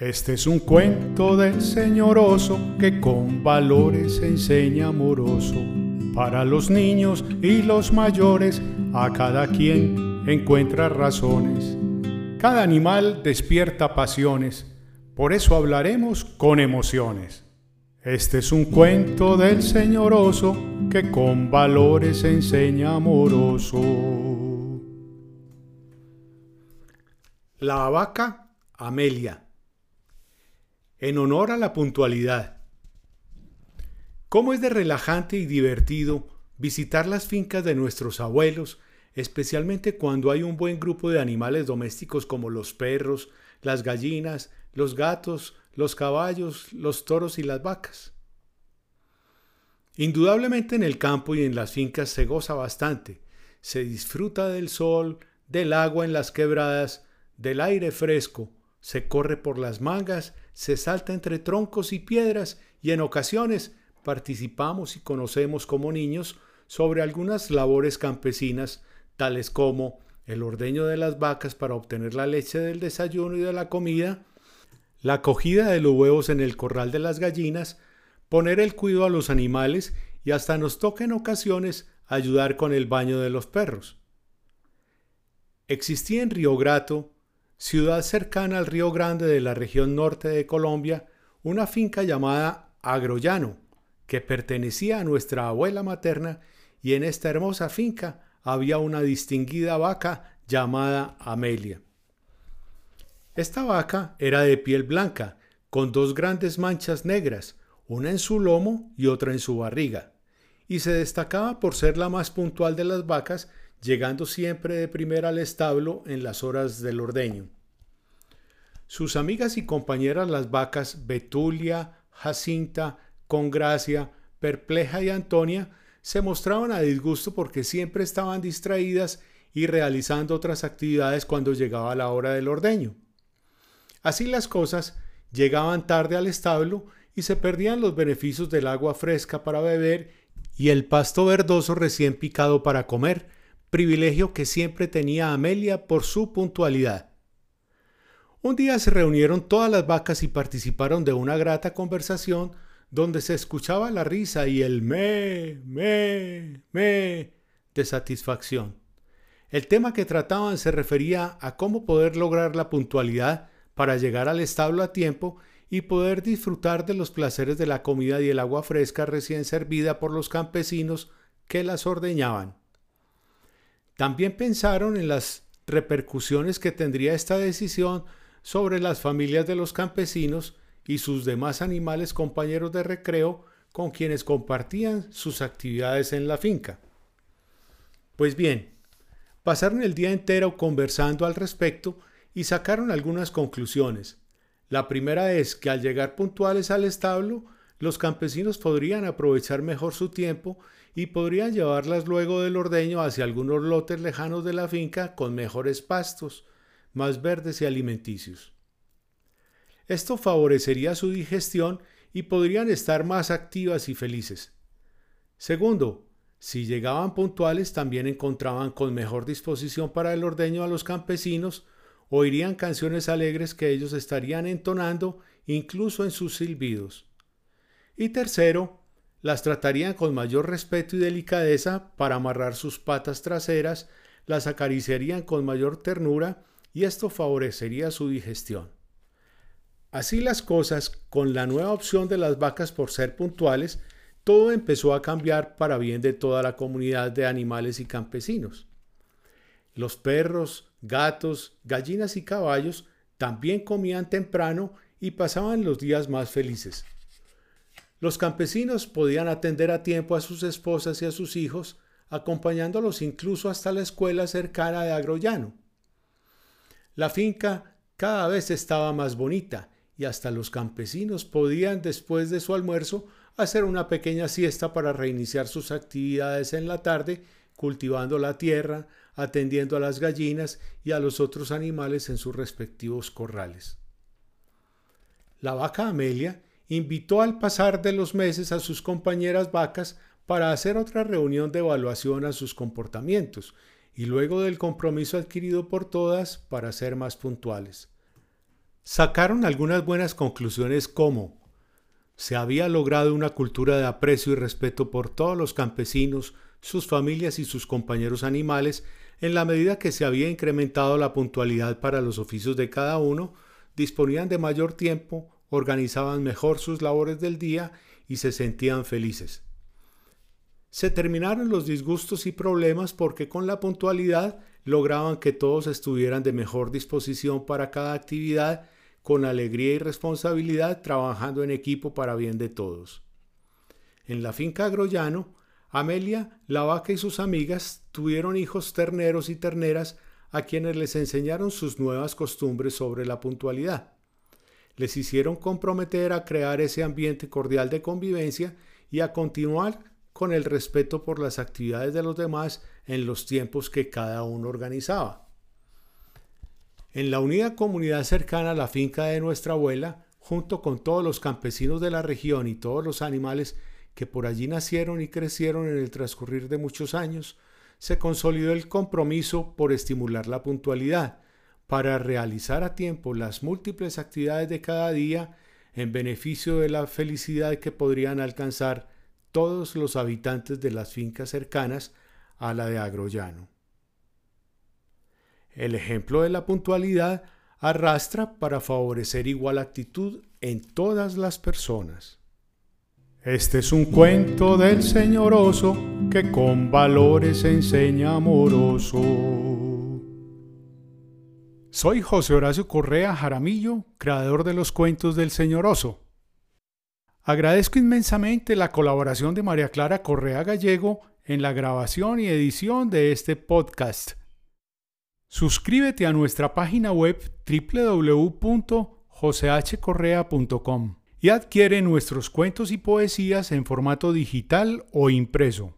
Este es un cuento del señor oso que con valores enseña amoroso. Para los niños y los mayores, a cada quien encuentra razones. Cada animal despierta pasiones, por eso hablaremos con emociones. Este es un cuento del señor oso que con valores enseña amoroso. La vaca Amelia en honor a la puntualidad. ¿Cómo es de relajante y divertido visitar las fincas de nuestros abuelos, especialmente cuando hay un buen grupo de animales domésticos como los perros, las gallinas, los gatos, los caballos, los toros y las vacas? Indudablemente en el campo y en las fincas se goza bastante, se disfruta del sol, del agua en las quebradas, del aire fresco, se corre por las mangas, se salta entre troncos y piedras y en ocasiones participamos y conocemos como niños sobre algunas labores campesinas, tales como el ordeño de las vacas para obtener la leche del desayuno y de la comida, la cogida de los huevos en el corral de las gallinas, poner el cuidado a los animales y hasta nos toca en ocasiones ayudar con el baño de los perros. Existía en Río Grato ciudad cercana al Río Grande de la región norte de Colombia, una finca llamada Agrollano, que pertenecía a nuestra abuela materna, y en esta hermosa finca había una distinguida vaca llamada Amelia. Esta vaca era de piel blanca, con dos grandes manchas negras, una en su lomo y otra en su barriga, y se destacaba por ser la más puntual de las vacas llegando siempre de primera al establo en las horas del ordeño. Sus amigas y compañeras las vacas Betulia, Jacinta, Congracia, Perpleja y Antonia se mostraban a disgusto porque siempre estaban distraídas y realizando otras actividades cuando llegaba la hora del ordeño. Así las cosas, llegaban tarde al establo y se perdían los beneficios del agua fresca para beber y el pasto verdoso recién picado para comer, privilegio que siempre tenía Amelia por su puntualidad. Un día se reunieron todas las vacas y participaron de una grata conversación donde se escuchaba la risa y el me, me, me de satisfacción. El tema que trataban se refería a cómo poder lograr la puntualidad para llegar al establo a tiempo y poder disfrutar de los placeres de la comida y el agua fresca recién servida por los campesinos que las ordeñaban. También pensaron en las repercusiones que tendría esta decisión sobre las familias de los campesinos y sus demás animales compañeros de recreo con quienes compartían sus actividades en la finca. Pues bien, pasaron el día entero conversando al respecto y sacaron algunas conclusiones. La primera es que al llegar puntuales al establo, los campesinos podrían aprovechar mejor su tiempo y podrían llevarlas luego del ordeño hacia algunos lotes lejanos de la finca con mejores pastos, más verdes y alimenticios. Esto favorecería su digestión y podrían estar más activas y felices. Segundo, si llegaban puntuales también encontraban con mejor disposición para el ordeño a los campesinos, oirían canciones alegres que ellos estarían entonando incluso en sus silbidos. Y tercero, las tratarían con mayor respeto y delicadeza para amarrar sus patas traseras, las acariciarían con mayor ternura y esto favorecería su digestión. Así las cosas, con la nueva opción de las vacas por ser puntuales, todo empezó a cambiar para bien de toda la comunidad de animales y campesinos. Los perros, gatos, gallinas y caballos también comían temprano y pasaban los días más felices. Los campesinos podían atender a tiempo a sus esposas y a sus hijos, acompañándolos incluso hasta la escuela cercana de Agrollano. La finca cada vez estaba más bonita y hasta los campesinos podían después de su almuerzo hacer una pequeña siesta para reiniciar sus actividades en la tarde, cultivando la tierra, atendiendo a las gallinas y a los otros animales en sus respectivos corrales. La vaca Amelia invitó al pasar de los meses a sus compañeras vacas para hacer otra reunión de evaluación a sus comportamientos y luego del compromiso adquirido por todas para ser más puntuales. Sacaron algunas buenas conclusiones como se había logrado una cultura de aprecio y respeto por todos los campesinos, sus familias y sus compañeros animales, en la medida que se había incrementado la puntualidad para los oficios de cada uno, disponían de mayor tiempo, organizaban mejor sus labores del día y se sentían felices. Se terminaron los disgustos y problemas porque con la puntualidad lograban que todos estuvieran de mejor disposición para cada actividad con alegría y responsabilidad trabajando en equipo para bien de todos. En la finca Agrollano, Amelia, la vaca y sus amigas tuvieron hijos terneros y terneras a quienes les enseñaron sus nuevas costumbres sobre la puntualidad. Les hicieron comprometer a crear ese ambiente cordial de convivencia y a continuar con el respeto por las actividades de los demás en los tiempos que cada uno organizaba. En la unida comunidad cercana a la finca de nuestra abuela, junto con todos los campesinos de la región y todos los animales que por allí nacieron y crecieron en el transcurrir de muchos años, se consolidó el compromiso por estimular la puntualidad, para realizar a tiempo las múltiples actividades de cada día en beneficio de la felicidad que podrían alcanzar todos los habitantes de las fincas cercanas a la de Agrollano. El ejemplo de la puntualidad arrastra para favorecer igual actitud en todas las personas. Este es un cuento del señor oso que con valores enseña amoroso. Soy José Horacio Correa Jaramillo, creador de los cuentos del señor oso. Agradezco inmensamente la colaboración de María Clara Correa Gallego en la grabación y edición de este podcast Suscríbete a nuestra página web www.josehcorrea.com y adquiere nuestros cuentos y poesías en formato digital o impreso.